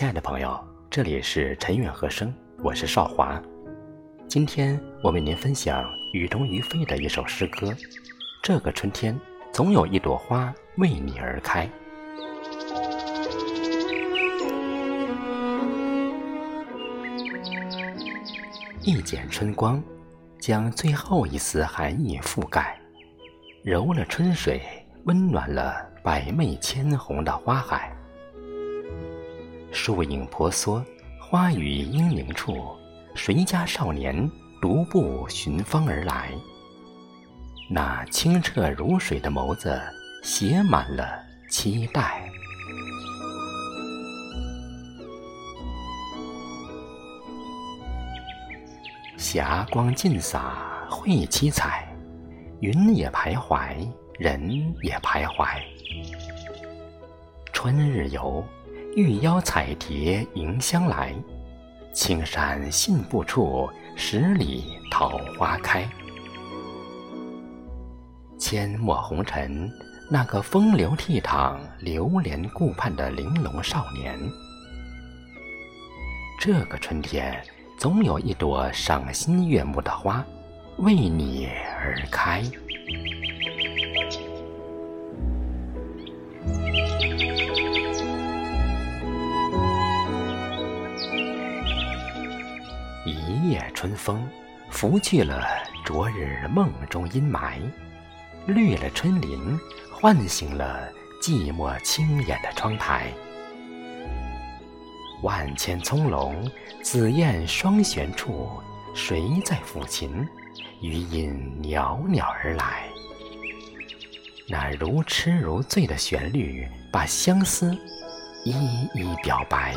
亲爱的朋友，这里是陈远和声，我是少华。今天我为您分享雨中于飞的一首诗歌。这个春天，总有一朵花为你而开。一剪春光，将最后一丝寒意覆盖，揉了春水，温暖了百媚千红的花海。树影婆娑，花雨英明处，谁家少年独步寻芳而来？那清澈如水的眸子，写满了期待。霞光尽洒绘七彩，云也徘徊，人也徘徊。春日游。玉腰彩蝶迎香来，青山信步处，十里桃花开。阡陌红尘，那个风流倜傥、流连顾盼的玲珑少年。这个春天，总有一朵赏心悦目的花，为你而开。一夜春风，拂去了昨日梦中阴霾，绿了春林，唤醒了寂寞清眼的窗台。万千葱茏，紫燕双旋处，谁在抚琴？余音袅袅而来。那如痴如醉的旋律，把相思一一表白。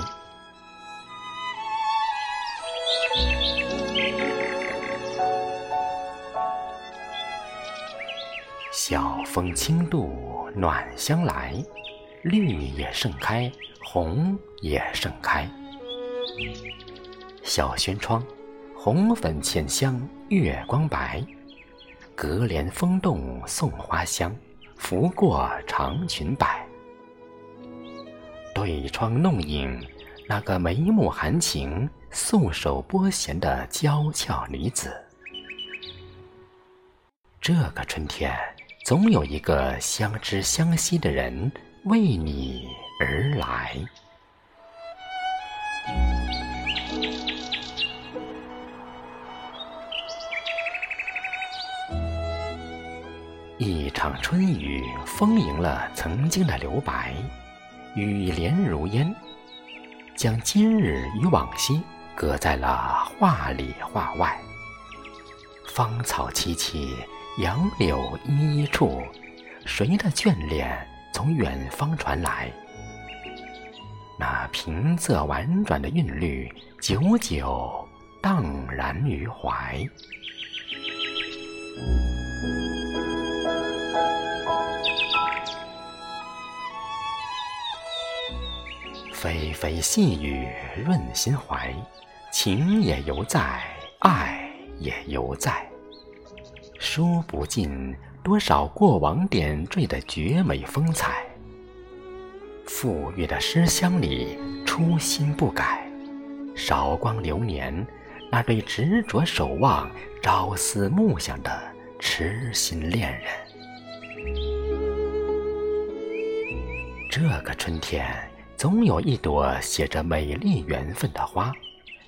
晓风轻渡，暖香来，绿也盛开，红也盛开。小轩窗，红粉浅香，月光白。隔帘风动送花香，拂过长裙摆。对窗弄影，那个眉目含情、素手拨弦的娇俏女子。这个春天。总有一个相知相惜的人为你而来。一场春雨丰盈了曾经的留白，雨帘如烟，将今日与往昔隔在了画里画外。芳草萋萋。杨柳依依处，谁的眷恋从远方传来？那平仄婉转的韵律，久久荡然于怀。霏霏细雨润心怀，情也犹在，爱也犹在。说不尽多少过往点缀的绝美风采，馥郁的诗香里初心不改，韶光流年，那对执着守望、朝思暮想的痴心恋人。这个春天，总有一朵写着美丽缘分的花，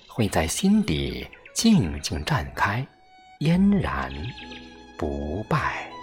会在心底静静绽开，嫣然。不败。